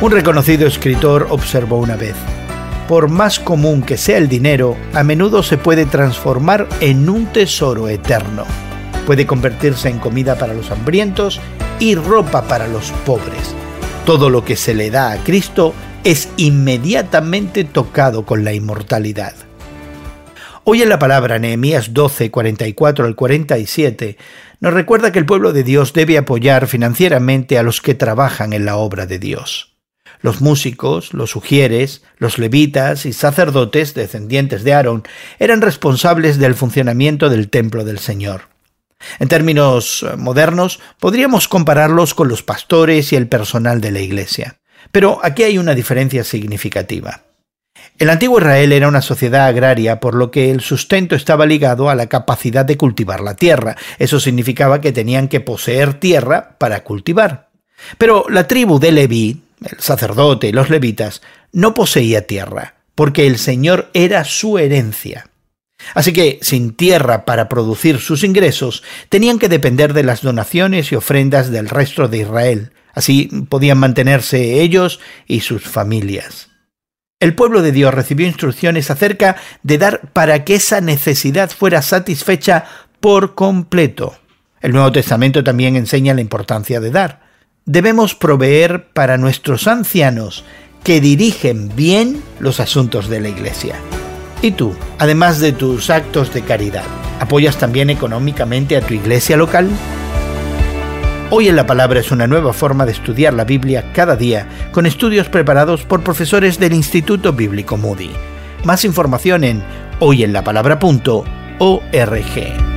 Un reconocido escritor observó una vez, por más común que sea el dinero, a menudo se puede transformar en un tesoro eterno. Puede convertirse en comida para los hambrientos y ropa para los pobres. Todo lo que se le da a Cristo es inmediatamente tocado con la inmortalidad. Hoy en la palabra Nehemías 12, 44 al 47 nos recuerda que el pueblo de Dios debe apoyar financieramente a los que trabajan en la obra de Dios. Los músicos, los sugieres, los levitas y sacerdotes descendientes de Aarón eran responsables del funcionamiento del templo del Señor. En términos eh, modernos, podríamos compararlos con los pastores y el personal de la iglesia. Pero aquí hay una diferencia significativa. El antiguo Israel era una sociedad agraria, por lo que el sustento estaba ligado a la capacidad de cultivar la tierra. Eso significaba que tenían que poseer tierra para cultivar. Pero la tribu de Leví, el sacerdote y los levitas, no poseía tierra, porque el Señor era su herencia. Así que, sin tierra para producir sus ingresos, tenían que depender de las donaciones y ofrendas del resto de Israel. Así podían mantenerse ellos y sus familias. El pueblo de Dios recibió instrucciones acerca de dar para que esa necesidad fuera satisfecha por completo. El Nuevo Testamento también enseña la importancia de dar debemos proveer para nuestros ancianos que dirigen bien los asuntos de la Iglesia. Y tú, además de tus actos de caridad, ¿apoyas también económicamente a tu iglesia local? Hoy en la Palabra es una nueva forma de estudiar la Biblia cada día, con estudios preparados por profesores del Instituto Bíblico Moody. Más información en hoyenlapalabra.org.